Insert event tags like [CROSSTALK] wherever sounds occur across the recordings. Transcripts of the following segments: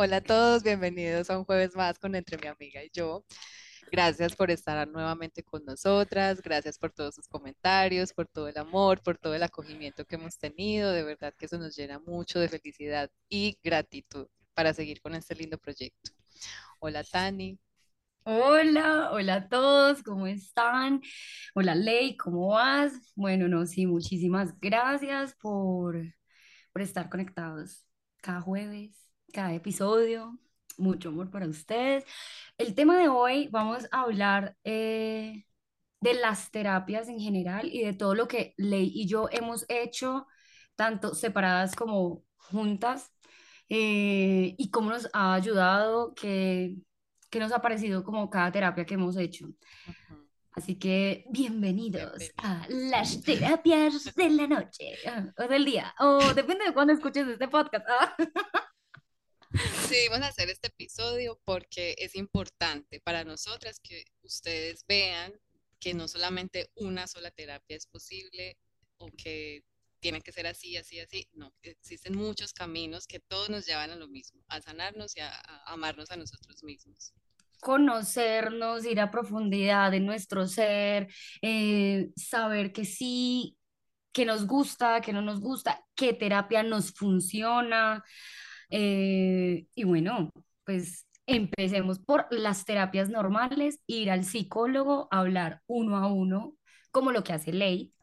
Hola a todos, bienvenidos a un jueves más con Entre mi amiga y yo. Gracias por estar nuevamente con nosotras, gracias por todos sus comentarios, por todo el amor, por todo el acogimiento que hemos tenido. De verdad que eso nos llena mucho de felicidad y gratitud para seguir con este lindo proyecto. Hola Tani. Hola, hola a todos, ¿cómo están? Hola Ley, ¿cómo vas? Bueno, no, sí, muchísimas gracias por, por estar conectados cada jueves cada episodio. Mucho amor para ustedes. El tema de hoy vamos a hablar eh, de las terapias en general y de todo lo que Ley y yo hemos hecho, tanto separadas como juntas, eh, y cómo nos ha ayudado, que, que nos ha parecido como cada terapia que hemos hecho. Así que bienvenidos a las terapias de la noche o del día, o depende de cuándo escuches este podcast. [LAUGHS] Decidimos hacer este episodio porque es importante para nosotras que ustedes vean que no solamente una sola terapia es posible o que tiene que ser así, así, así. No, existen muchos caminos que todos nos llevan a lo mismo, a sanarnos y a, amarnos a nosotros mismos conocernos, ir a profundidad de nuestro ser, eh, saber que sí, que nos gusta, que no nos gusta, qué terapia nos funciona. Eh, y bueno, pues empecemos por las terapias normales, ir al psicólogo, hablar uno a uno, como lo que hace Ley,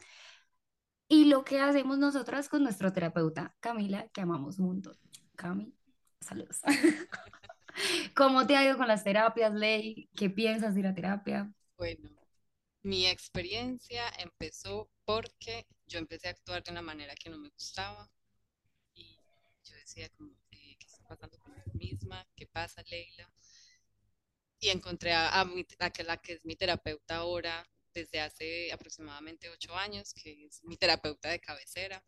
y lo que hacemos nosotras con nuestro terapeuta, Camila, que amamos un montón. Cami, saludos. [LAUGHS] ¿Cómo te ha ido con las terapias, Ley? ¿Qué piensas de la terapia? Bueno, mi experiencia empezó porque yo empecé a actuar de una manera que no me gustaba y yo decía como, pasando con mí misma, qué pasa, Leila. Y encontré a, a, la que es mi terapeuta ahora desde hace aproximadamente ocho años, que es mi terapeuta de cabecera.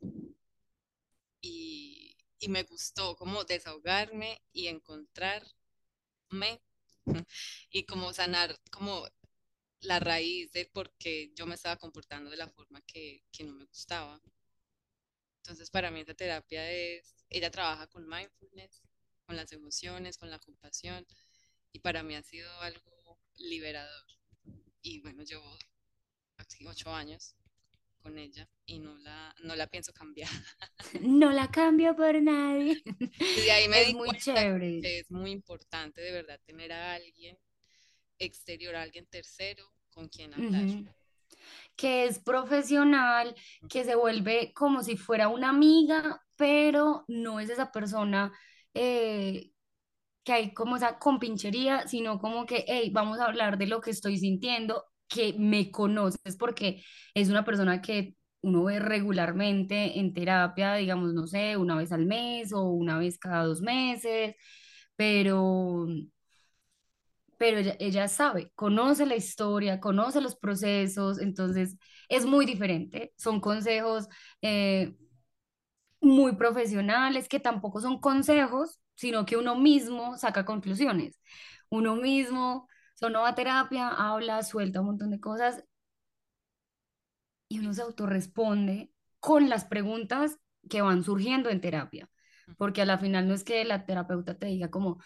Y, y me gustó como desahogarme y encontrarme [LAUGHS] y como sanar como la raíz de por qué yo me estaba comportando de la forma que, que no me gustaba. Entonces, para mí esta terapia es, ella trabaja con mindfulness, con las emociones, con la compasión, y para mí ha sido algo liberador. Y bueno, llevo ocho años con ella y no la, no la pienso cambiar. [LAUGHS] No la cambio por nadie. Y [LAUGHS] de ahí me es muy chévere. que es muy importante de verdad tener a alguien exterior, a alguien tercero con quien hablar que es profesional, que se vuelve como si fuera una amiga, pero no es esa persona eh, que hay como esa compinchería, sino como que, hey, vamos a hablar de lo que estoy sintiendo, que me conoces porque es una persona que uno ve regularmente en terapia, digamos, no sé, una vez al mes o una vez cada dos meses, pero pero ella, sabe, conoce la historia, conoce los procesos, entonces es muy diferente. Son consejos eh, muy profesionales que tampoco son consejos, sino que uno mismo saca conclusiones. Uno mismo, va a terapia, habla, suelta un montón de cosas y uno se autorresponde con las preguntas que van surgiendo en terapia. Porque a la final no es que la terapeuta te diga como,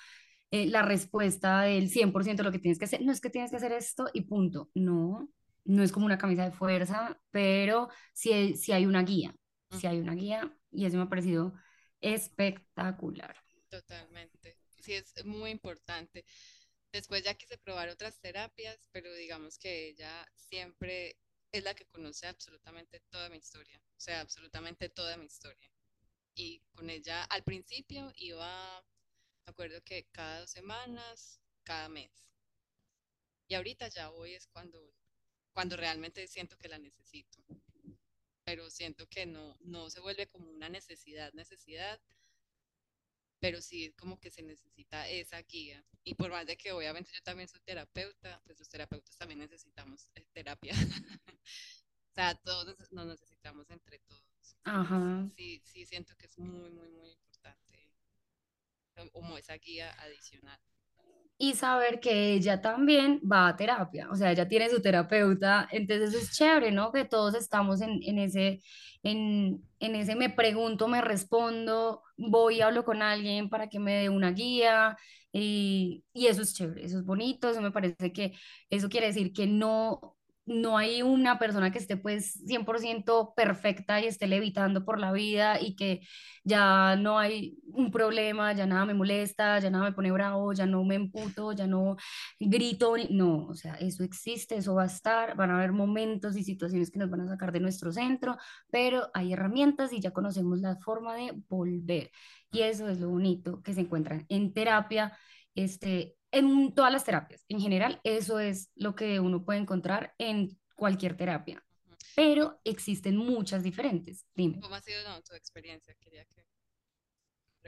eh, la respuesta del 100% de lo que tienes que hacer. No es que tienes que hacer esto y punto. No, no es como una camisa de fuerza, pero sí, hay, hay una guía. Sí hay una guía y eso me ha parecido espectacular. Totalmente. Sí, es muy importante. Después ya quise probar otras terapias, pero digamos que ella siempre es la que conoce absolutamente toda mi historia, o sea, absolutamente toda mi historia. Y con ella al principio iba me acuerdo que cada dos semanas, cada mes. Y ahorita ya hoy es cuando, cuando realmente siento que la necesito. Pero siento que no, no se vuelve como una necesidad, necesidad, pero sí como que se necesita esa guía. Y por más de que obviamente yo también soy terapeuta, pues los terapeutas también necesitamos eh, terapia. [LAUGHS] o sea, todos nos necesitamos entre todos. Ajá. Sí, sí siento que es muy, muy, muy importante como esa guía adicional y saber que ella también va a terapia, o sea, ella tiene su terapeuta, entonces es chévere, ¿no? Que todos estamos en, en ese, en, en, ese me pregunto, me respondo, voy y hablo con alguien para que me dé una guía, y, y eso es chévere, eso es bonito, eso me parece que eso quiere decir que no, no hay una persona que esté pues 100% perfecta y esté levitando por la vida y que ya no hay un problema, ya nada me molesta, ya nada me pone bravo, ya no me emputo, ya no grito, no, o sea, eso existe, eso va a estar, van a haber momentos y situaciones que nos van a sacar de nuestro centro, pero hay herramientas y ya conocemos la forma de volver. Y eso es lo bonito que se encuentran en terapia, este, en todas las terapias. En general, eso es lo que uno puede encontrar en cualquier terapia. Pero existen muchas diferentes. Dime. ¿Cómo ha sido tu experiencia? Quería que...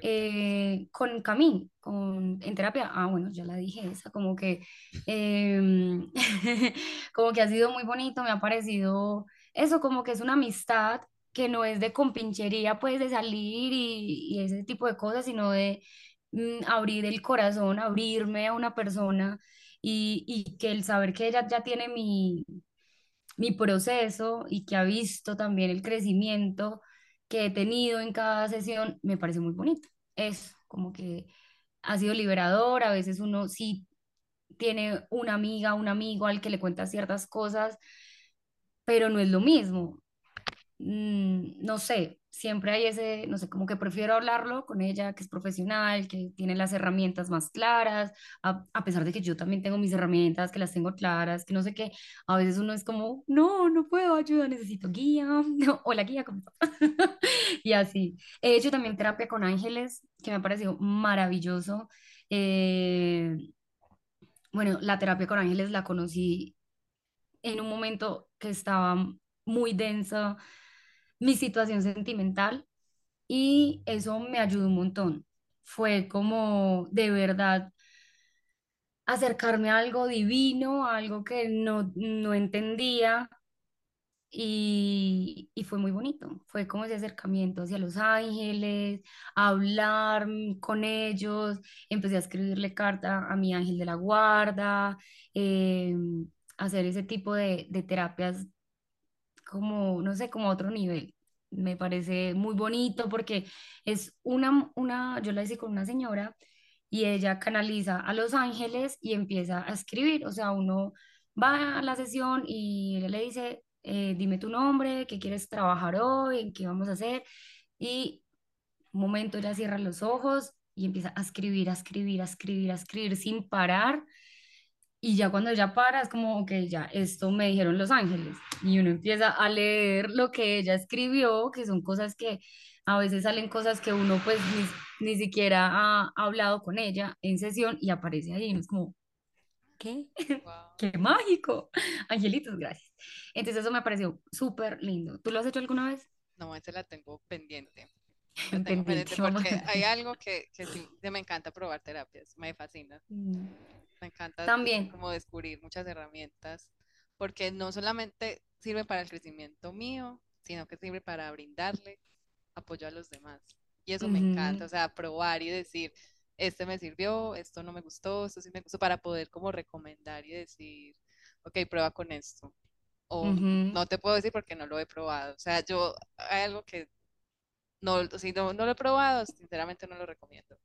Eh, con Camille, con, en terapia, ah, bueno, ya la dije esa, como que, em, [LAUGHS] como que ha sido muy bonito, me ha parecido eso, como que es una amistad que no es de compinchería, pues de salir y, y ese tipo de cosas, sino de abrir el corazón, abrirme a una persona y, y que el saber que ella ya tiene mi, mi proceso y que ha visto también el crecimiento que he tenido en cada sesión, me parece muy bonito. Es como que ha sido liberador, a veces uno sí tiene una amiga, un amigo al que le cuenta ciertas cosas, pero no es lo mismo. Mm, no sé, siempre hay ese, no sé, como que prefiero hablarlo con ella, que es profesional, que tiene las herramientas más claras, a, pesar de que yo también tengo mis herramientas, que las tengo claras, que no sé qué, a veces uno es como, no, no puedo ayuda, necesito guía, [LAUGHS] o la guía, como [LAUGHS] y así. He hecho también terapia con ángeles, que me ha parecido maravilloso. Eh, bueno, la terapia con ángeles la conocí en un momento que estaba muy densa mi situación sentimental y eso me ayudó un montón. Fue como de verdad acercarme a algo divino, algo que no, no entendía y, y, fue muy bonito. Fue como ese acercamiento hacia los ángeles, hablar con ellos, empecé a escribirle carta a mi ángel de la guarda, eh, hacer ese tipo de, de terapias como, no sé, como otro nivel. Me parece muy bonito porque es una, una, yo la hice con una señora y ella canaliza a los ángeles y empieza a escribir. O sea, uno va a la sesión y le dice, eh, dime tu nombre, qué quieres trabajar hoy, en qué vamos a hacer. Y un momento ella cierra los ojos y empieza a escribir, a escribir, a escribir, a escribir sin parar y ya cuando ella para es como, ok, ya, esto me dijeron los ángeles. Y uno empieza a leer lo que ella escribió, que son cosas que a veces salen cosas que uno pues ni, ni siquiera ha, hablado con ella en sesión y aparece ahí. Y es como, ¿qué? [LAUGHS] ¡Qué mágico! [LAUGHS] Angelitos, gracias. Entonces eso me pareció súper lindo. ¿Tú lo has hecho alguna vez? No, esa la tengo pendiente. Tengo pendiente porque hay [LAUGHS] algo que, que sí, me encanta probar terapias, me fascina. Mm. Me encanta También. como descubrir muchas herramientas, porque no solamente sirve para el crecimiento mío, sino que sirve para brindarle apoyo a los demás. Y eso me encanta, o sea, probar y decir, este me sirvió, esto no me gustó, esto sí me gustó, para poder como recomendar y decir, ok, prueba con esto. O no te puedo decir porque no lo he probado. O sea, yo hay algo que no, no, no lo he probado, sinceramente no lo recomiendo.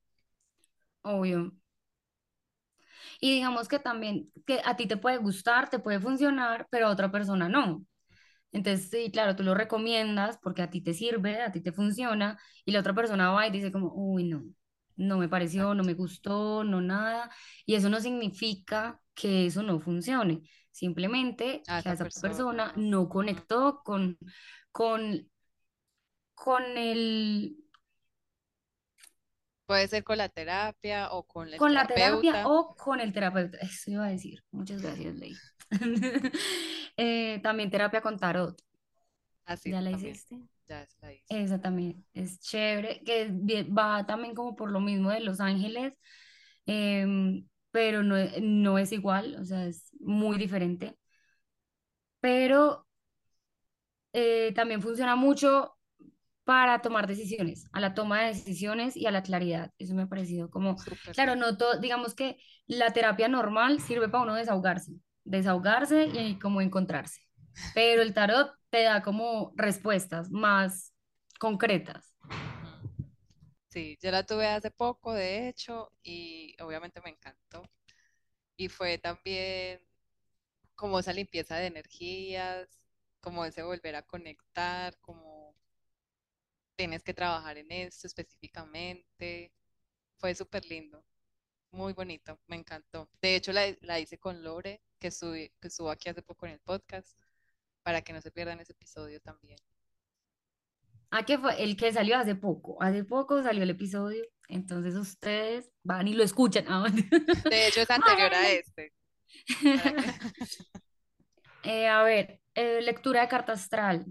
Obvio. Y digamos que también que a ti te puede gustar, te puede funcionar, pero a otra persona no. Entonces, sí, claro, tú lo recomiendas porque a ti te sirve, a ti te funciona, y la otra persona va y dice como, uy, no, no me pareció, no me gustó, no nada. Y eso no significa que eso no funcione, simplemente que esa persona, no conectó con, con, con el Puede ser con la terapia o con la Con la terapia o con el terapeuta. Eso iba a decir. Muchas gracias, Ley. [LAUGHS] Eh, también terapia con tarot. Así. ¿Ya la hiciste? ya la hice. Esa también es chévere, que va también como por lo mismo de Los Ángeles, em, pero no, no es igual, o sea, es muy diferente. Pero eh, también funciona mucho para tomar decisiones, a la toma de decisiones y a la claridad. Eso me ha parecido como, claro, no todo, digamos que la terapia normal sirve para uno desahogarse, desahogarse y como encontrarse. Pero el tarot te da como respuestas más concretas. Sí, yo la tuve hace poco, de hecho, y obviamente me encantó. Y fue también como esa limpieza de energías, como ese volver a conectar, como tienes que trabajar en esto específicamente. Fue súper lindo, muy bonito, me encantó. De hecho, la, la hice con Lore, que subí, que estuvo aquí hace poco en el podcast, para que no se pierdan ese episodio también. Ah, que fue el que salió hace poco. Hace poco salió el episodio. Entonces ustedes van y lo escuchan. Ah, De hecho, es anterior a [LAUGHS] este. que- [LAUGHS] Eh, a ver, eh, lectura de carta astral.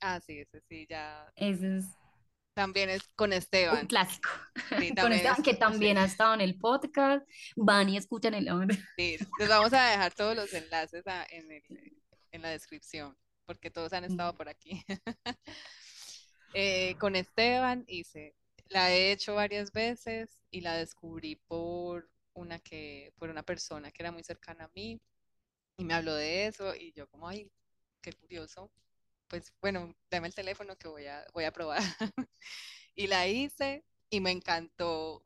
Ah, sí, ese sí, ya. Ese es También es con un Esteban. clásico. Sí, [LAUGHS] Con Esteban, es, que sí, también ha estado en el podcast. Van y escuchan el sí. Les vamos a dejar todos los enlaces a- en el, en la descripción, porque todos han estado por aquí. [LAUGHS] Eh, con Esteban hice, la he hecho varias veces y la descubrí por una que, por una persona que era muy cercana a mí y me habló de eso y yo como, ay, qué curioso. Pues bueno, dame el teléfono que voy a, voy a probar. [LAUGHS] Y la hice y me encantó,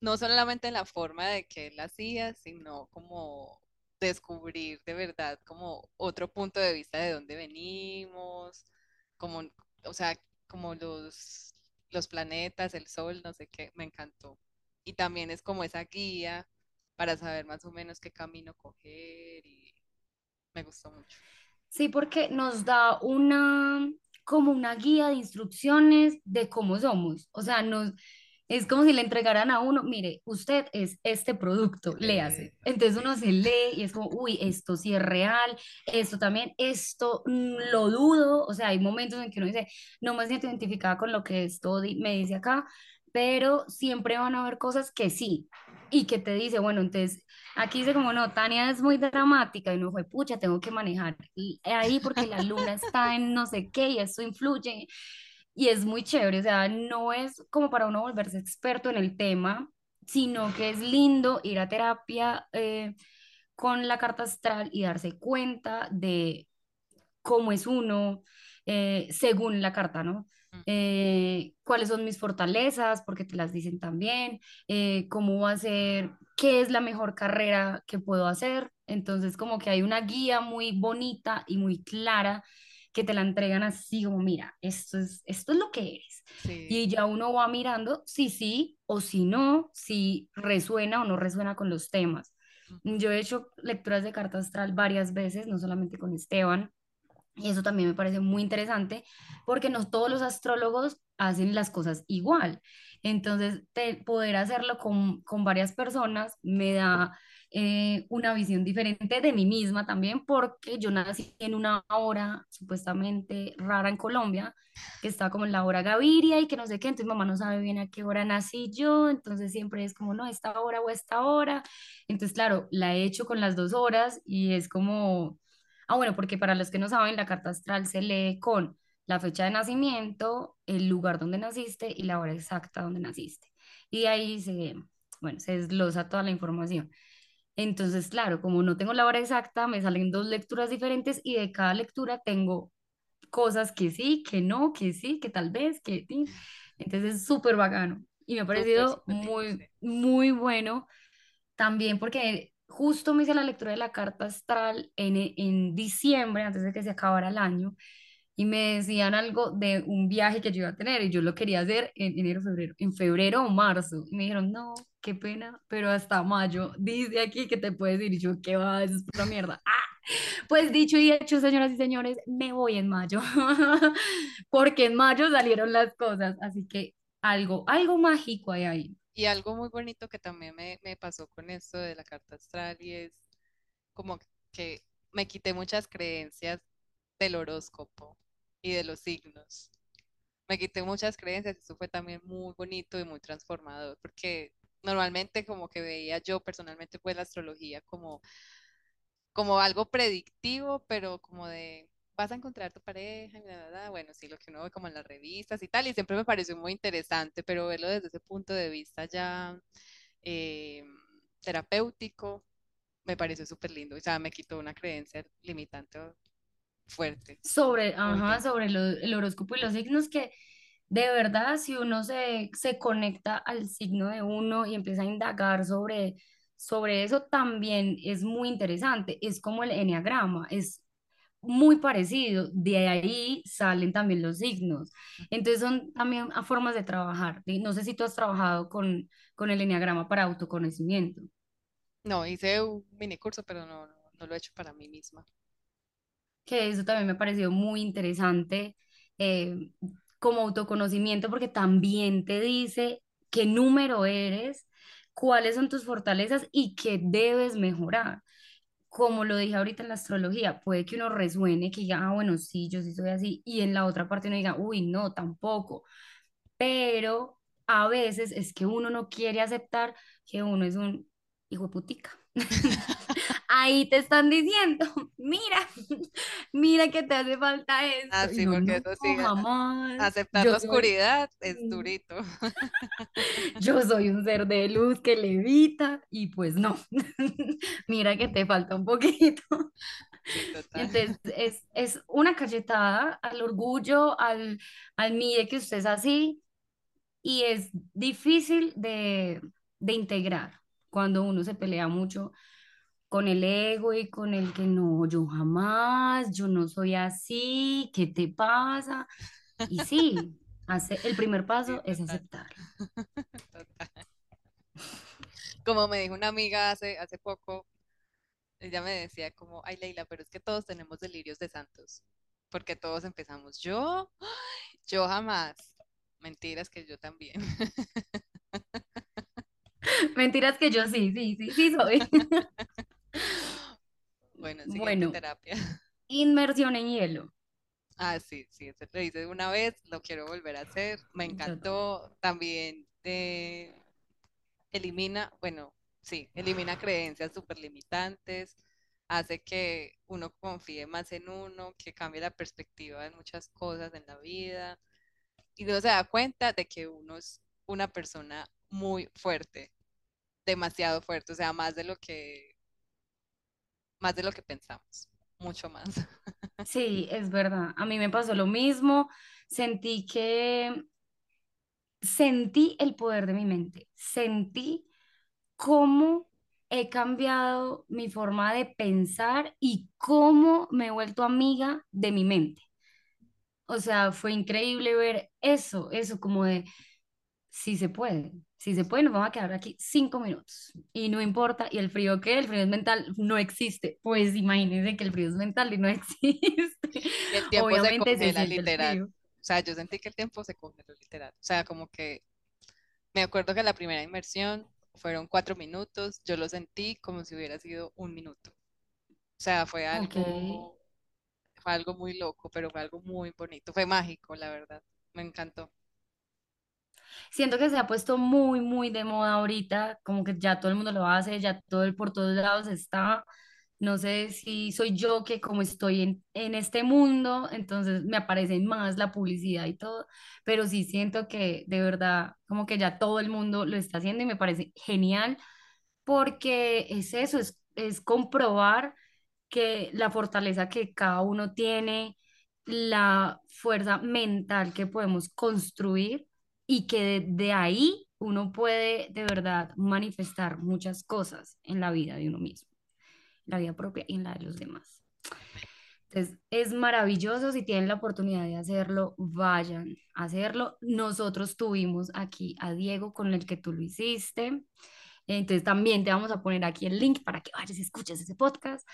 no solamente en la forma de que él la hacía, sino como descubrir de verdad como otro punto de vista de dónde venimos, como, o sea, como los, los planetas, el sol, no sé qué, me encantó. Y también es como esa guía para saber más o menos qué camino coger y me gustó mucho. Sí, porque nos da una, como una guía de instrucciones de cómo somos. O sea, nos, es como si le entregaran a uno, mire, usted es este producto, léase. Entonces uno se lee y es como, uy, esto sí es real, esto también, esto lo dudo. O sea, hay momentos en que uno dice, no me siento identificada con lo que esto me dice acá, pero siempre van a haber cosas que sí. Y que te dice, bueno, entonces Aquí dice como no, Tania es muy dramática y no fue, pucha, tengo que manejar ahí porque la luna está en no sé qué y eso influye y es muy chévere, o sea, no es como para uno volverse experto en el tema, sino que es lindo ir a terapia eh, con la carta astral y darse cuenta de cómo es uno eh, según la carta, ¿no? Eh, cuáles son mis fortalezas, porque te las dicen también, eh, cómo va a ser, qué es la mejor carrera que puedo hacer. Entonces, como que hay una guía muy bonita y muy clara que te la entregan así como, mira, esto es, esto es lo que eres. Sí, Y ya uno va mirando si sí o si no, si resuena o no resuena con los temas. Yo he hecho lecturas de carta astral varias veces, no solamente con Esteban, y eso también me parece muy interesante porque no todos los astrólogos hacen las cosas igual. Entonces, te- poder hacerlo con, con varias personas me da eh, una visión diferente de mí misma también porque yo nací en una hora supuestamente rara en Colombia, que está como en la hora Gaviria y que no sé qué, entonces mamá no sabe bien a qué hora nací yo, entonces siempre es como, no, esta hora o esta hora. Entonces, claro, la he hecho con las dos horas y es como Ah, bueno, porque para los que no saben, la carta astral se lee con la fecha de nacimiento, el lugar donde naciste y la hora exacta donde naciste. Y de ahí se, bueno, se desglosa toda la información. Entonces, claro, como no tengo la hora exacta, me salen dos lecturas diferentes y de cada lectura tengo cosas que sí, que no, que sí, que tal vez, que sí. Entonces es súper bacano. Y me ha parecido muy, muy bueno también porque justo me hice la lectura de la carta astral en, en diciembre, antes de que se acabara el año, y me decían algo de un viaje que yo iba a tener y yo lo quería hacer en enero, febrero, en febrero o marzo. Y me dijeron, no, qué pena, pero hasta mayo, dice aquí que te puedes ir. Y yo, ¿qué va? Eso es pura mierda. Ah, pues dicho y hecho, señoras y señores, me voy en mayo, [LAUGHS] porque en mayo salieron las cosas, así que algo, algo mágico hay ahí. Y algo muy bonito que también me, me pasó con esto de la carta astral y es como que me quité muchas creencias del horóscopo. y de los signos. Me quité muchas creencias y eso fue también muy bonito y muy transformador, porque normalmente como que veía yo personalmente pues la astrología como, como algo predictivo, pero como de vas a encontrar tu pareja y bla, bla, bueno, sí, lo que uno ve como en las revistas y tal, y siempre me pareció muy interesante, pero verlo desde ese punto de vista ya eh, terapéutico, me pareció súper lindo, o sea, me quitó una creencia limitante fuerte. Sobre, ajá, sobre lo- el horóscopo y los signos que de verdad si uno se, se conecta al signo de uno y empieza a indagar sobre, sobre eso también es muy interesante. Es como el enneagrama, es muy parecido. De ahí salen también los signos. Entonces son también a formas de trabajar. No sé si tú has trabajado con, con el enneagrama para autoconocimiento. No, hice un mini curso, pero no, no, no lo he hecho para mí misma. que eso también me ha parecido muy interesante eh, como autoconocimiento porque también te dice qué número eres, cuáles son tus fortalezas y qué debes mejorar. Como lo dije ahorita en la astrología, puede que uno resuene, que diga, ah, bueno, sí, yo sí soy así, y en la otra parte uno diga, uy, no, tampoco. Pero a veces es que uno no quiere aceptar que uno es un hijo de putica. [LAUGHS] Ahí te están diciendo, [LAUGHS] mira, [LAUGHS] mira que te hace falta Ah, esto. Y sí, no, porque no, eso sí, a- jamás. aceptar Yo la soy, oscuridad es durito. yo soy un ser de luz que levita y pues no. Mira que te falta un poquito. Sí. Entonces es, es una cachetada al orgullo, al, al mire que usted es así y es difícil de, de integrar cuando uno se pelea mucho con el ego y con el que no, yo jamás, yo no soy así, ¿qué te pasa? Y sí, [LAUGHS] hace, el primer paso es aceptarlo. Como me dijo una amiga hace, hace poco, ella me decía como, ay Leila, pero es que todos tenemos delirios de santos, porque todos empezamos, yo, yo jamás. Mentiras que yo también. [LAUGHS] Mentiras que yo sí, sí, sí, sí soy. [LAUGHS] Bueno, Bueno, terapia. inmersión en hielo. Ah, sí, sí, ese lo hice una vez, lo quiero volver a hacer. Me encantó. También elimina, bueno, sí, elimina creencias súper limitantes, hace que uno confíe más en uno, que cambie la perspectiva de muchas cosas en la vida y uno se da cuenta de que uno es una persona muy fuerte, demasiado fuerte, o sea, más de lo que, más de lo que pensamos, mucho más. [LAUGHS] Sí, es verdad. A mí me pasó lo mismo. Sentí que sentí el poder de mi mente. Sentí cómo he cambiado mi forma de pensar y cómo me he vuelto amiga de mi mente. O sea, fue increíble ver eso, eso como de, si se puede, si se puede, nos vamos a quedar aquí cinco minutos y no importa. ¿Y el frío qué? El frío es mental, no existe. Pues imagínense que el frío es mental y no [LAUGHS] existe. Y el tiempo se Obviamente se congela literal. O sea, yo sentí que el tiempo se congeló literal. O sea, como que me acuerdo que la primera inmersión fueron cuatro minutos, yo lo sentí como si hubiera sido un minuto. O sea, fue algo, fue algo muy loco, pero fue algo muy bonito, fue mágico, la verdad. Me encantó. Siento que se ha puesto muy, muy de moda ahorita, como que ya todo el mundo lo hace, ya todo el por todos lados está. No sé si soy yo que como estoy en, en este mundo, entonces me aparecen más la publicidad y todo, pero sí siento que de verdad como que ya todo el mundo lo está haciendo y me parece genial porque es eso, es, es comprobar que la fortaleza que cada uno tiene, la fuerza mental que podemos construir y que de, ahí uno puede de verdad manifestar muchas cosas en la vida de uno mismo, la vida propia y en la de los demás. Entonces, es maravilloso si tienen la oportunidad de hacerlo, vayan a hacerlo. Nosotros tuvimos aquí a Diego con el que tú lo hiciste. Entonces también te vamos a poner aquí el link para que vayas y escuches ese podcast.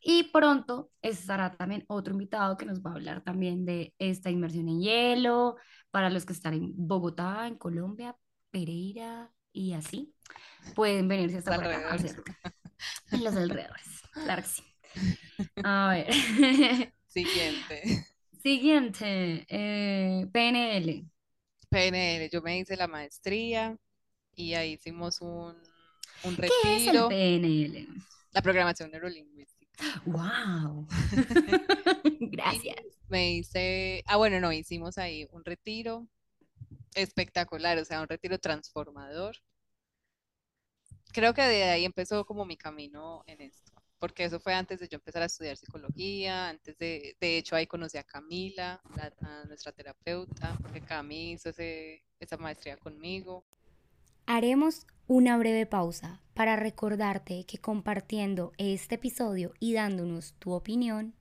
Y pronto estará también otro invitado que nos va a hablar también de esta inmersión en hielo, para los que están en Bogotá, en Colombia, Pereira y así, pueden venirse hasta por acá. [LAUGHS] En los alrededores, claro que sí. [LAUGHS] A ver, Siguiente. [LAUGHS] Siguiente, eh, PNL. PNL, yo me hice la maestría y ahí hicimos un, un ¿Qué es el retiro, PNL? la programación neurolingüística. Wow. Y [LAUGHS] [LAUGHS] Gracias. me hice, ah, bueno, no, hicimos ahí un retiro espectacular, o sea, un retiro transformador. Creo que de ahí empezó como mi camino en esto, porque eso fue antes de yo empezar a estudiar psicología, antes de, de hecho ahí conocí a Camila, la- a nuestra terapeuta, porque Cami hizo ese, esa maestría conmigo. Haremos una breve pausa para recordarte que compartiendo este episodio y dándonos tu opinión,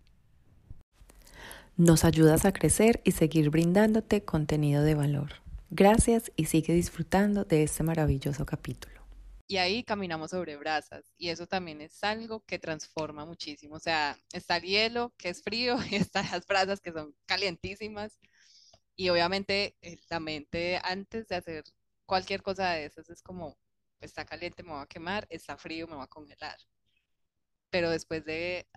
Nos ayudas a crecer y seguir brindándote contenido de valor. Gracias y sigue disfrutando de este maravilloso capítulo. Y ahí caminamos sobre brasas y eso también es algo que transforma muchísimo. O sea, está el hielo, que es frío, [LAUGHS] y están las brasas que son calientísimas. Y obviamente eh, la mente antes de hacer cualquier cosa de esas es como, está caliente, me va a quemar, está frío, me va a congelar. Pero después de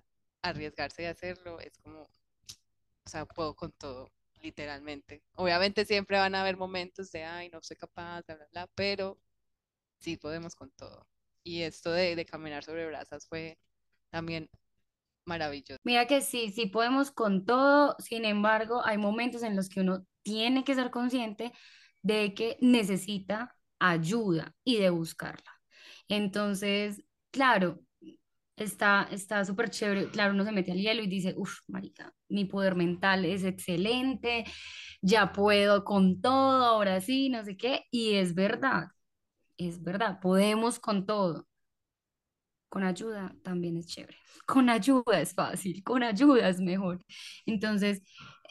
arriesgarse y hacerlo, es como, o sea, puedo con todo, literalmente. Obviamente siempre van a haber momentos de, ay, no soy capaz, bla, bla, bla, pero sí podemos con todo. Y esto de, de caminar sobre brasas fue también maravilloso. Mira que sí, sí podemos con todo, sin embargo, hay momentos en los que uno tiene que ser consciente de que necesita ayuda y de buscarla. Entonces, claro, está está súper chévere, claro, uno se mete al hielo y dice, uff, marica, mi poder mental es excelente, ya puedo con todo, ahora sí, no sé qué, y es verdad, es verdad, podemos con todo. Con ayuda también es chévere. Con ayuda es fácil, con ayuda es mejor. Entonces,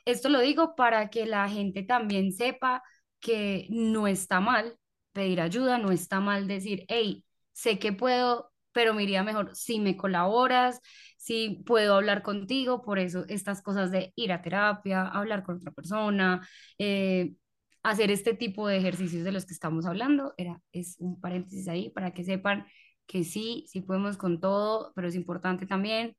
esto lo digo para que la gente también sepa que no está mal pedir ayuda, no está mal decir, hey, sé que puedo, pero me iría mejor si me colaboras, si puedo hablar contigo. Por eso estas cosas de ir a terapia, hablar con otra persona, eh, hacer este tipo de ejercicios de los que estamos hablando, era, es un paréntesis ahí para que sepan que sí, sí podemos con todo, pero es importante también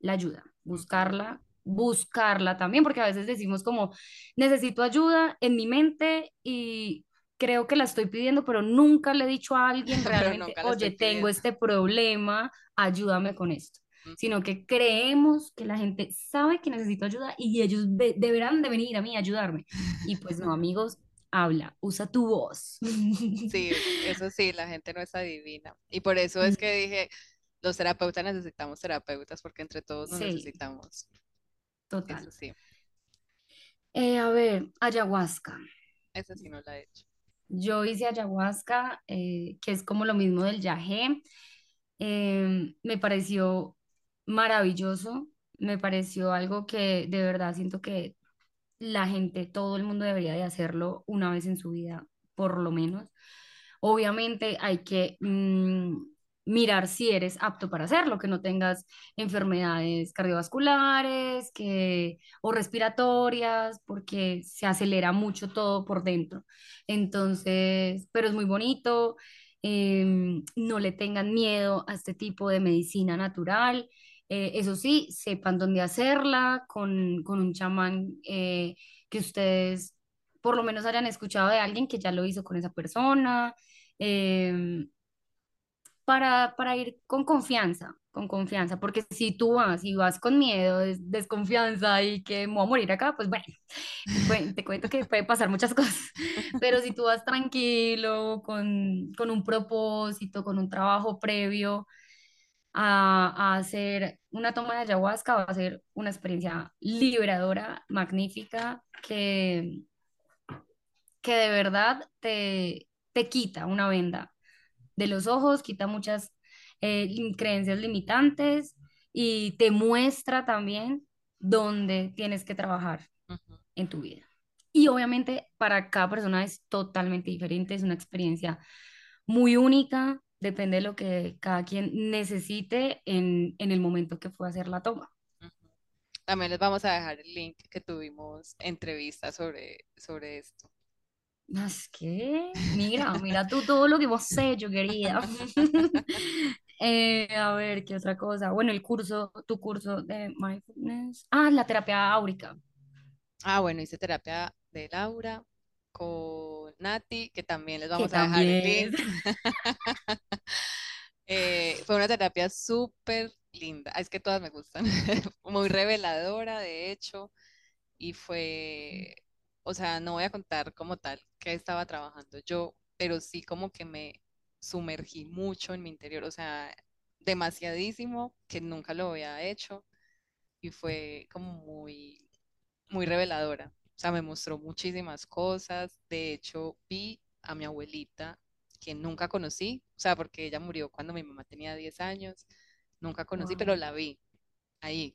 la ayuda, buscarla, buscarla también, porque a veces decimos como, necesito ayuda en mi mente y creo que la estoy pidiendo, pero nunca le he dicho a alguien [LAUGHS] realmente, oye, tengo este problema, ayúdame con esto. Sino que creemos que la gente sabe que necesito ayuda y ellos deberán de venir a mí a ayudarme. Y pues no, amigos, habla, usa tu voz. Sí, eso sí, la gente no es adivina. Y por eso es que dije, los terapeutas necesitamos terapeutas porque entre todos nos Sí, necesitamos. total. Eso sí, Eh, a ver, ayahuasca. esa sí no la he hecho. Yo hice ayahuasca, eh, que es como lo mismo del yagé. Em, me pareció maravilloso, me pareció algo que de verdad siento que la gente, todo el mundo debería de hacerlo una vez en su vida, por lo menos. Obviamente hay que mm, mirar si eres apto para hacerlo, que no tengas enfermedades cardiovasculares que, o respiratorias, porque se acelera mucho todo por dentro. Entonces, pero es muy bonito. em, no le tengan miedo a este tipo de medicina natural. Eh, eso sí, sepan dónde hacerla con, con un chamán eh, que ustedes por lo menos hayan escuchado de alguien que ya lo hizo con esa persona em, para, para ir con confianza, con confianza, porque si tú vas y vas con miedo, des- desconfianza y que me voy a morir acá, pues bueno, te cuento que puede pasar muchas [LAUGHS] cosas, pero si tú vas tranquilo, con, con un propósito, con un trabajo previo a, a hacer una toma de ayahuasca, va a ser una experiencia liberadora, magnífica, que, que de verdad te, te quita una venda de los ojos, quita muchas eh, creencias limitantes y te muestra también dónde tienes que trabajar en tu vida. Y obviamente para cada persona es totalmente diferente, es una experiencia muy única, depende de lo que cada quien necesite en, en el momento que fue a hacer la toma. También les vamos a dejar el link que tuvimos entrevista sobre, sobre esto. Ah, Es que, mira, mira tú todo lo que vos sé, yo quería. [LAUGHS] Eh, a ver, ¿qué otra cosa? Bueno, el curso, tu curso de mindfulness. Ah, la terapia áurica. Ah, bueno, hice terapia de Laura con Nati, que también les Que vamos a dejar el link. [LAUGHS] Eh, fue una terapia súper linda. Es que todas me gustan. [LAUGHS] Muy reveladora, de hecho. Y fue, o sea, no voy a contar como tal que estaba trabajando yo, pero sí como que me sumergí mucho en mi interior. O sea, demasiadísimo, que nunca lo había hecho. Y fue como muy muy reveladora. O sea, me mostró muchísimas cosas. De hecho, vi a mi abuelita, que nunca conocí, o sea, porque ella murió cuando mi mamá tenía 10 años. Nunca conocí, pero la vi ahí.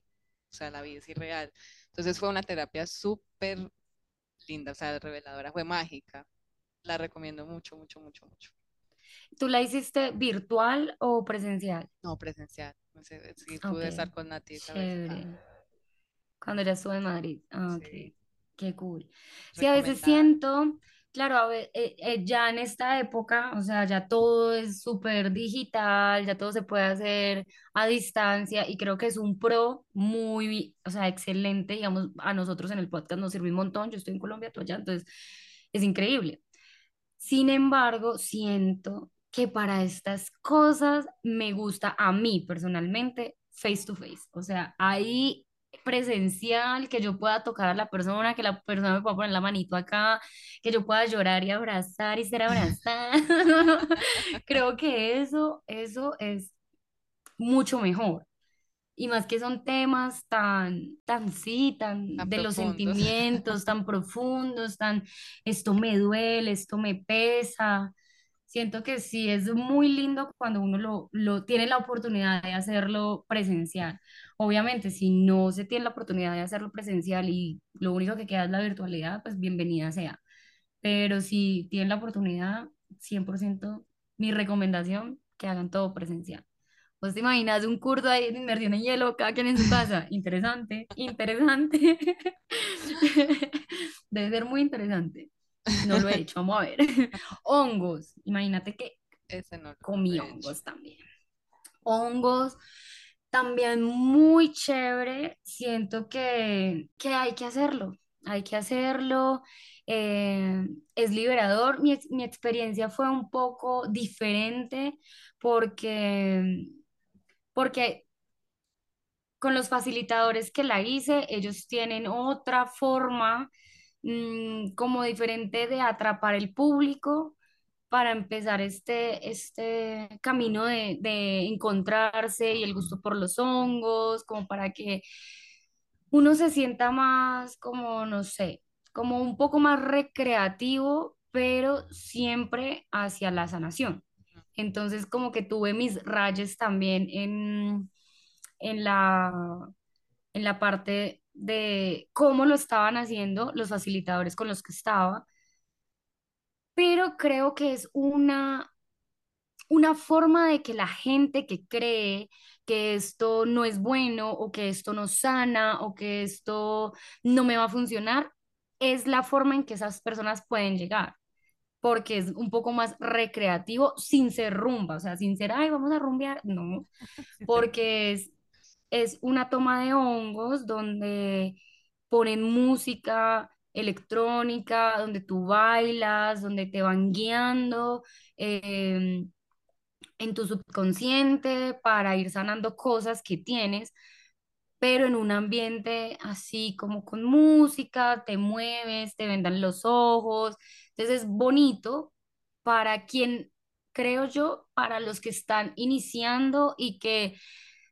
O sea, la vi, es irreal. Entonces fue una terapia súper linda, o sea, reveladora, fue mágica. La recomiendo mucho, mucho, mucho, mucho. ¿Tú la hiciste virtual o presencial? No, presencial. No sé, sí Ok, pude estar con Nati. Cuando ya estuve en Madrid. Ah, ok, Sí, qué cool. Sí, a veces siento, claro, a ve- eh, eh, ya en esta época, o sea, ya todo es súper digital, ya todo se puede hacer a distancia y creo que es un pro muy, o sea, excelente, digamos, a nosotros en el podcast nos sirve un montón, yo estoy en Colombia, tú allá, entonces es increíble. Sin embargo, siento que para estas cosas me gusta a mí personalmente face to face. O sea, ahí presencial, que yo pueda tocar a la persona, que la persona me pueda poner la manito acá, que yo pueda llorar y abrazar y ser [LAUGHS] abrazada. [LAUGHS] Creo que eso, eso es mucho mejor. Y más que son temas tan, tan, sí, Tan tan de los [LAUGHS] sentimientos, tan profundos, tan, esto me duele, esto me pesa. Siento que sí es muy lindo cuando uno lo, lo tiene la oportunidad de hacerlo presencial. Obviamente, si no se tiene la oportunidad de hacerlo presencial y lo único que queda es la virtualidad, pues bienvenida sea. Pero si tienen la oportunidad, 100% mi recomendación, que hagan todo presencial. ¿Vos te imaginas un curso ahí de inmersión en hielo, cada quien en su casa? Interesante, interesante. [LAUGHS] Debe ser muy interesante. No lo he hecho, vamos a ver. [LAUGHS] Hongos, imagínate que Ese no comí he hecho. hongos también. Hongos, también muy chévere. Siento que, que hay que hacerlo, hay que hacerlo. eh, es liberador. Mi, mi experiencia fue un poco diferente porque, porque con los facilitadores que la hice, ellos tienen otra forma mm, como diferente de atrapar el público para empezar este, este camino de, de encontrarse y el gusto por los hongos, como para que uno se sienta más como, no sé, como un poco más recreativo, pero siempre hacia la sanación. Entonces, como que tuve mis rayes también en, en la, en la parte de cómo lo estaban haciendo los facilitadores con los que estaba, pero creo que es una, una forma de que la gente que cree que esto no es bueno o que esto no sana o que esto no me va a funcionar, es la forma en que esas personas pueden llegar. porque es un poco más recreativo sin ser rumba, o sea, sin ser, ay, vamos a rumbear, no, [LAUGHS] porque es, es una toma de hongos donde ponen música electrónica, donde tú bailas, donde te van guiando eh, en tu subconsciente para ir sanando cosas que tienes, pero en un ambiente así como con música, te mueves, te vendan los ojos, entonces es bonito para quien, creo yo, para los que están iniciando y que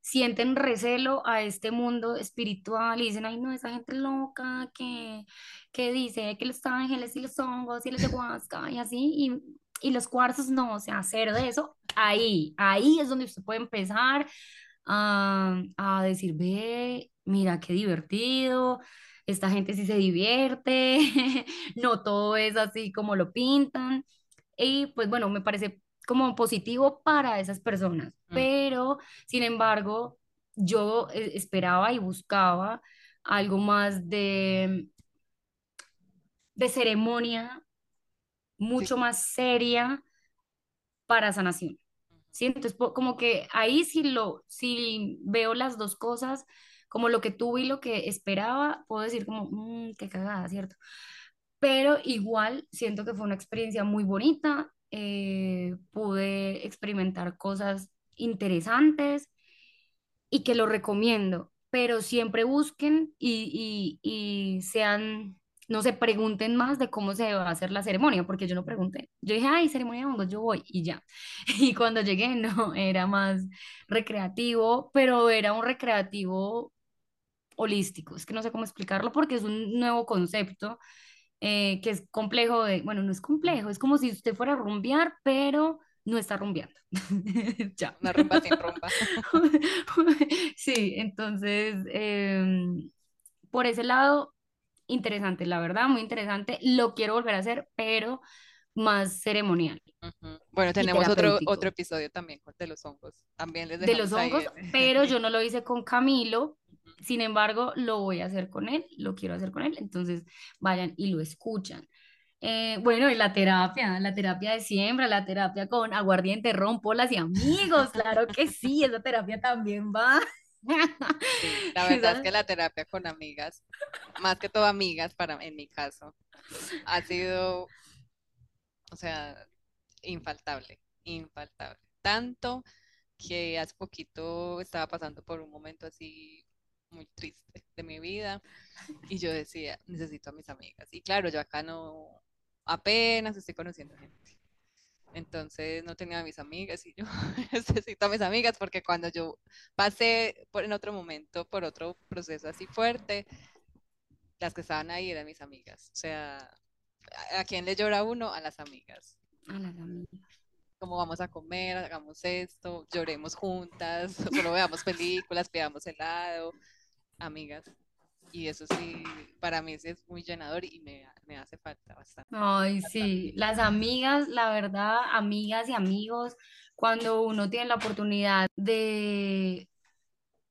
sienten recelo a este mundo espiritual y dicen, ay, no, esa gente loca que, que dice que los ángeles y los hongos y la ayahuasca y así, y, y los cuarzos, no, o sea, cero de eso. Ahí, ahí es donde usted puede empezar a, a decir, ve, mira qué divertido, esta gente sí se divierte, [LAUGHS] no todo es así como lo pintan. Y pues bueno, me parece como positivo para esas personas, Mm, pero sin embargo, yo eh, esperaba y buscaba algo más de, de ceremonia, mucho sí. más seria para sanación. ¿sí? Entonces, como que ahí sí lo, sí veo las dos cosas como lo que tuve y lo que esperaba, puedo decir como, mmm, qué cagada, ¿cierto? Pero igual siento que fue una experiencia muy bonita, eh, pude experimentar cosas interesantes y que lo recomiendo, pero siempre busquen y, y, y sean no se pregunten más de cómo se va a hacer la ceremonia, porque yo no pregunté. Yo dije, ay, ceremonia de hongos, yo voy y ya. [LAUGHS] Y cuando llegué, no, era más recreativo, pero era un recreativo holístico. Es que no sé cómo explicarlo porque es un nuevo concepto eh, que es complejo de, bueno, no es complejo, es como si usted fuera a rumbear, pero no está rumbeando. [LAUGHS] ya. Una rumba sin rumba. [LAUGHS] sí, entonces, em, por ese lado, interesante, la verdad, muy interesante. Lo quiero volver a hacer, pero más ceremonial. Bueno, tenemos otro, otro episodio también de los hongos. También les De los hongos, pero [LAUGHS] yo no lo hice con Camilo. Sin embargo, lo voy a hacer con él, lo quiero hacer con él. Entonces, vayan y lo escuchan. Eh, bueno, y la terapia, la terapia de siembra, la terapia con aguardiente, ron, polas y amigos, claro que sí, esa terapia también va. [LAUGHS] la verdad es que la terapia con amigas, más que todo amigas para en mi caso, ha sido, o sea, infaltable, infaltable. Tanto que hace poquito estaba pasando por un momento así muy triste de mi vida y yo decía, necesito a mis amigas. Y claro, yo acá no, apenas estoy conociendo gente. Entonces no tenía a mis amigas y yo [LAUGHS] necesito a mis amigas porque cuando yo pasé por, en otro momento por otro proceso así fuerte, las que estaban ahí eran mis amigas. O sea, ¿a quién le llora uno? A las amigas. A las amigas. Como vamos a comer, hagamos esto, lloremos juntas, [LAUGHS] solo veamos películas, pidamos helado, amigas. Y eso sí, para mí es muy llenador y me, me hace falta bastante. Ay, sí, las amigas, la verdad, amigas y amigos, cuando uno tiene la oportunidad de,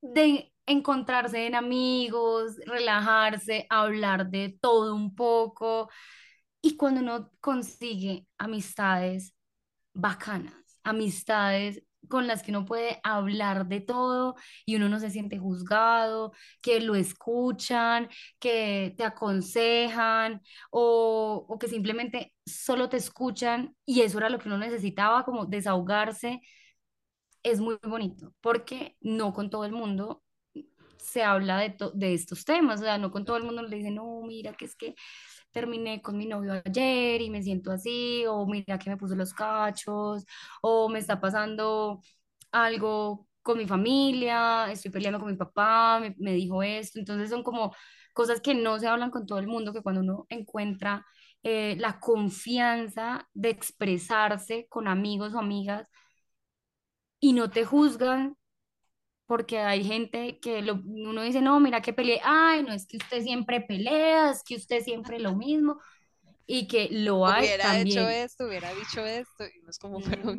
de encontrarse en amigos, relajarse, hablar de todo un poco, y cuando uno consigue amistades bacanas, amistades con las que uno puede hablar de todo y uno no se siente juzgado, que lo escuchan, que te aconsejan o, o que simplemente solo te escuchan y eso era lo que uno necesitaba, como desahogarse, es muy bonito, porque no con todo el mundo se habla de, de estos temas, o sea, no con todo el mundo le dicen, no, mira, que es que terminé con mi novio ayer y me siento así, o mira que me puso los cachos, o me está pasando algo con mi familia, estoy peleando con mi papá, me, dijo esto, entonces son como cosas que no se hablan con todo el mundo, que cuando uno encuentra eh, la confianza de expresarse con amigos o amigas y no te juzgan, porque hay gente que lo, uno dice, no, mira que peleé, ay, no, es que usted siempre pelea, es que usted siempre lo mismo, y que lo hay hubiera hecho esto, hubiera dicho esto, y no es como, pero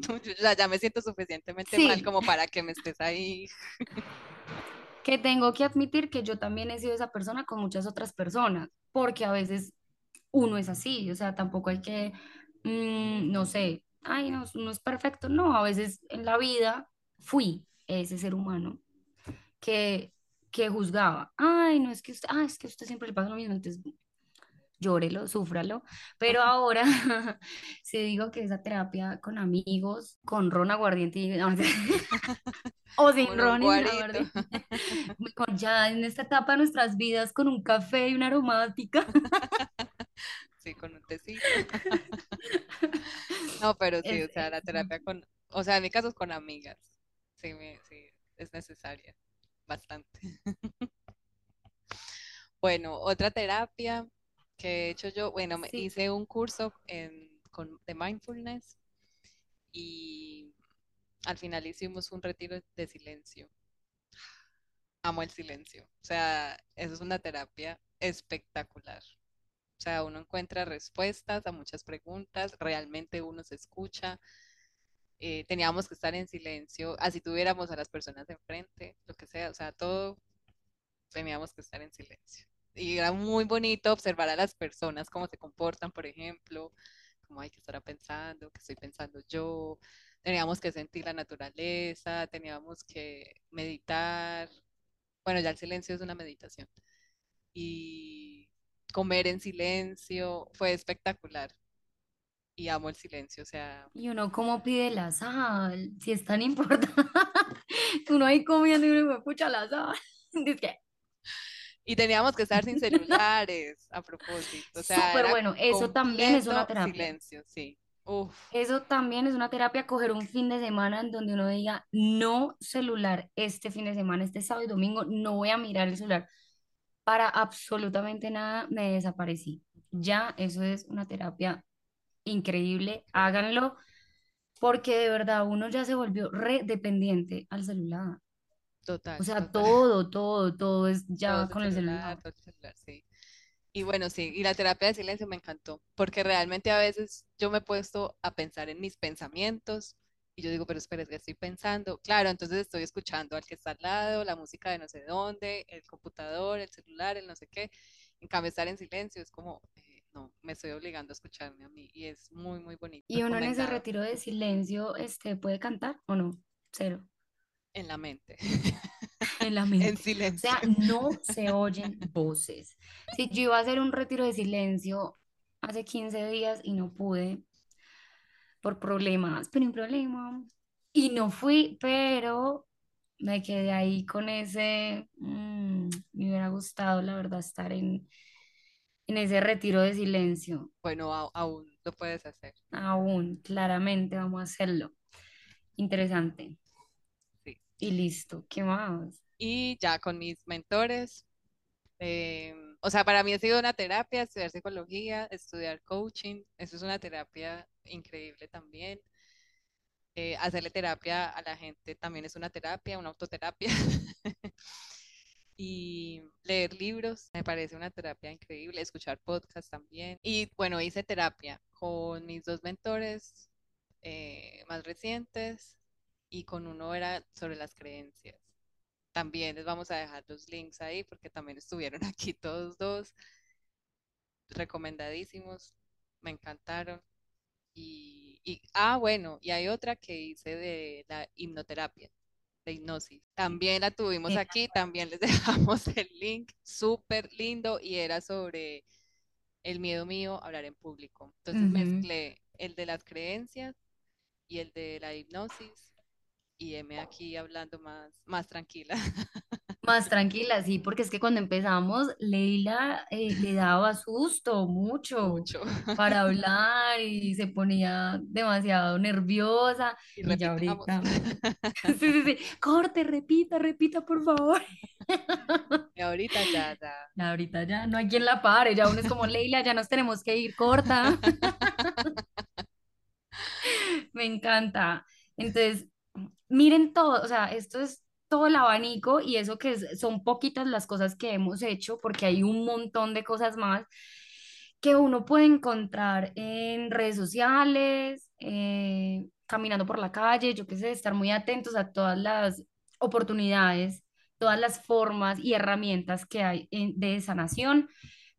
ya, me siento suficientemente mal como para que me estés ahí. [LAUGHS] que tengo que admitir que yo también he sido esa persona con muchas otras personas, porque a veces uno es así, o sea, tampoco hay que, mm, no sé, ay, no, no es perfecto, no, a veces en la vida fui ese ser humano que, que juzgaba, ay, no es que usted, ah, es que usted siempre le pasa lo mismo, entonces llórelo, súfralo, pero ahora [LAUGHS] si digo que esa terapia con amigos, con ron aguardiente y, [LAUGHS] o sin ron aguardiente, ya en esta etapa de nuestras vidas con un café y una aromática. [LAUGHS] Sí, con un tecito. No, pero sí, o sea, la terapia con, o sea, en mi caso es con amigas sí, sí, es necesaria, bastante. [LAUGHS] bueno, otra terapia que he hecho yo, bueno, me hice un curso de mindfulness y al final hicimos un retiro de silencio. Amo el silencio. O sea, eso es una terapia espectacular. O sea, uno encuentra respuestas a muchas preguntas, realmente uno se escucha, eh, teníamos que estar en silencio, así tuviéramos a las personas enfrente, lo que sea, o sea, todo teníamos que estar en silencio. Y era muy bonito observar a las personas, cómo se comportan, por ejemplo, cómo hay que estar pensando, qué estoy pensando yo. Teníamos que sentir la naturaleza, teníamos que meditar, bueno, ya el silencio es una meditación. Y comer en silencio fue espectacular. Y amo el silencio, o sea, Y uno cómo pide la sal, si es tan importante. [LAUGHS] Uno ahí comiendo y uno escucha la sal. [LAUGHS] Y teníamos que estar sin celulares a propósito, o sea, súper bueno, eso también es una terapia. silencio, sí. Uf, Eso también es una terapia, coger un fin de semana en donde uno diga, no celular este fin de semana, este sábado y domingo, no voy a mirar el celular. Para absolutamente nada me desaparecí. Ya, eso es una terapia increíble, háganlo, porque de verdad uno ya se volvió re dependiente al celular. total, O sea, total. todo, todo, todo es Todo ya es el con el celular, celular. todo el celular, sí. Y bueno, sí, y la terapia de silencio me encantó, porque realmente a veces yo me he puesto a pensar en mis pensamientos y yo digo, pero espera, ¿qué estoy pensando? Claro, entonces estoy escuchando al que está al lado, la música de no sé dónde, el computador, el celular, el no sé qué. En cambio, estar en silencio es como, eh, no, me estoy obligando a escucharme a mí y es muy, muy bonito, Y uno en ese retiro de silencio, este, ¿puede cantar o no? Cero, en la mente, en la [LAUGHS] en mente. O silencio. sea, no se oyen voces. Si yo iba a hacer un retiro de silencio hace 15 días y no pude por problemas, pero un problema. Y no fui, pero me quedé ahí con ese, mm, me hubiera gustado, la verdad, estar en, en ese retiro de silencio. Bueno, a- aún lo puedes hacer, Aún, claramente, vamos a hacerlo. Interesante. sí. Y listo, ¿qué más? Y ya con mis mentores. Eh, o sea, para mí ha sido una terapia estudiar psicología, estudiar coaching, eso es una terapia increíble también. Eh, hacerle terapia a la gente también es una terapia, una autoterapia. [LAUGHS] Y leer libros me parece una terapia increíble, escuchar podcasts también. Y bueno, hice terapia con mis dos mentores eh, más recientes y con uno era sobre las creencias. También les vamos a dejar los links ahí porque también estuvieron [LAUGHS] aquí todos dos, recomendadísimos, me encantaron. Y, y- ah, bueno, y hay otra que hice de la hipnoterapia, de hipnosis. También la tuvimos aquí, también les [LAUGHS] dejamos el link, súper lindo y era sobre el miedo mío a hablar en público. Entonces ujú. mezclé el de las creencias y el de la hipnosis y M aquí hablando más, más tranquila. [LAUGHS] Más tranquila, sí, porque es que cuando empezamos, Leila eh, le daba susto mucho Mucho. para [LAUGHS] hablar y se ponía demasiado nerviosa Y y ya ahorita, [LAUGHS] [LAUGHS] sí, sí, sí, corte, repita, repita, por favor. Y ahorita ya, ya. Ya ahorita ya no hay quien la pare, ya uno es como Leila, ya nos tenemos que ir, corta. Me encanta. Entonces, miren todo, o sea, esto es todo el abanico y eso que es- son poquitas las cosas que hemos hecho, porque hay un montón de cosas más que uno puede encontrar en redes sociales, eh, caminando por la calle, yo qué sé, estar muy atentos a todas las oportunidades, todas las formas y herramientas que hay en- de sanación,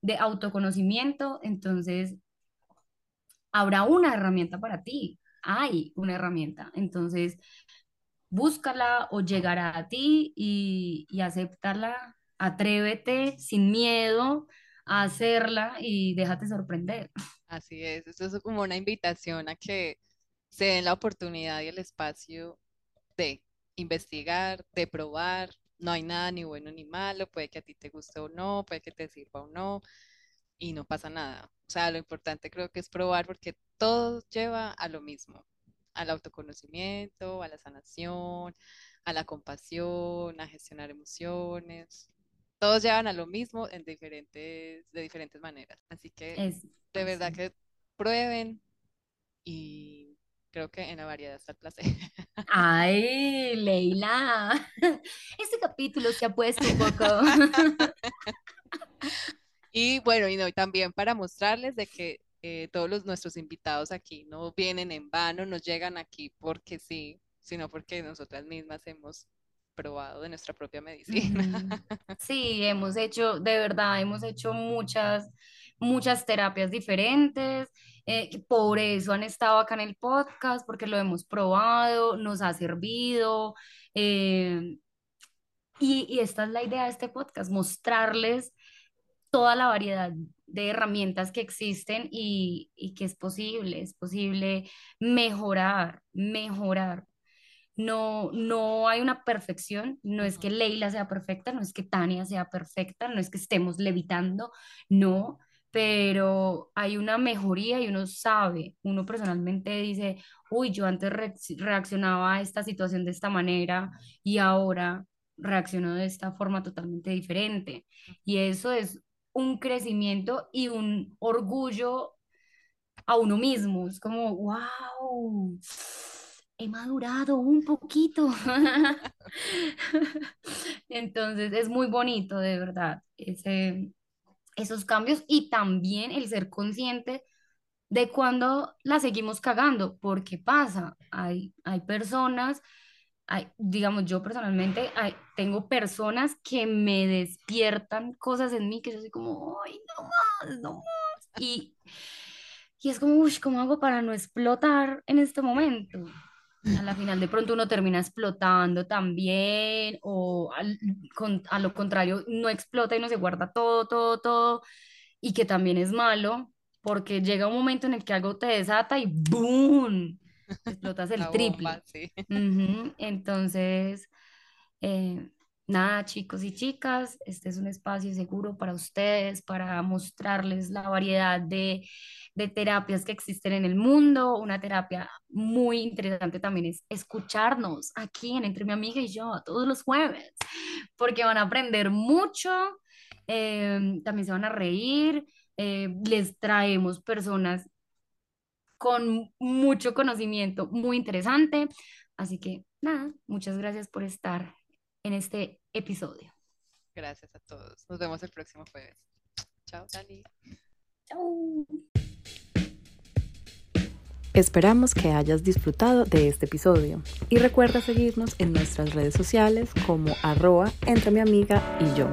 de autoconocimiento. Entonces, habrá una herramienta para ti, hay una herramienta. Entonces, búscala o llegará a ti y, y atrévete sin miedo a hacerla y déjate sorprender. Así es. Esto es como una invitación a que se den la oportunidad y el espacio de investigar, de probar. No hay nada ni bueno ni malo, puede que a ti te guste o no, puede que te sirva o no, y no pasa nada. O sea, lo importante creo que es probar porque todo lleva a lo mismo, al autoconocimiento, a la sanación, a la compasión, a gestionar emociones. Todos llevan a lo mismo en diferentes, de diferentes maneras. Así que Es de verdad que prueben y creo que en la variedad está el placer. [LAUGHS] Ay, Leila, [LAUGHS] este capítulo se ha puesto un poco. [LAUGHS] Y bueno, y no, y también para mostrarles de que eh, todos los, nuestros invitados aquí no vienen en vano, no llegan aquí porque sí, sino porque nosotras mismas hemos probado de nuestra propia medicina. [LAUGHS] Sí, hemos hecho, de verdad, hemos hecho muchas, muchas terapias diferentes. eh, por eso han estado acá en el podcast, porque lo hemos probado, nos ha servido. eh, Y, y esta es la idea de este podcast, mostrarles toda la variedad de herramientas que existen y, y que es posible, es posible mejorar, mejorar. No, no hay una perfección, no es que Leila sea perfecta, no es que Tania sea perfecta, no es que estemos levitando, no, pero hay una mejoría y uno sabe, uno personalmente dice, uy, yo antes reaccionaba a esta situación de esta manera y ahora reacciono de esta forma totalmente diferente. Y eso es un crecimiento y un orgullo a uno mismo. Es como, wow, he madurado un poquito. [LAUGHS] Entonces es muy bonito, de verdad, ese, esos cambios y también el ser consciente de cuando la seguimos cagando, porque pasa, hay, hay personas digamos, yo personalmente tengo personas que me despiertan cosas en mí que yo soy como, ay, no más, no más. Y, y es como, uy, ¿cómo hago para no explotar en este momento? A la final de pronto uno termina explotando también o a lo contrario no explota y no se guarda todo, todo, todo y que también es malo porque llega un momento en el que algo te desata y ¡boom! Explotas el triple. Entonces, eh, nada, chicos y chicas, este es un espacio seguro para ustedes, para mostrarles la variedad de, de terapias que existen en el mundo. Una terapia muy interesante también es escucharnos aquí en Entre mi amiga y yo todos los jueves, porque van a aprender mucho, eh, también se van a reír. Eh, les traemos personas con mucho conocimiento, muy interesante. Así que nada, muchas gracias por estar en este episodio. Gracias a todos. Nos vemos el próximo jueves. Chao, Dani. Chao. Esperamos que hayas disfrutado de este episodio y recuerda seguirnos en nuestras redes sociales como arroba entre mi amiga y yo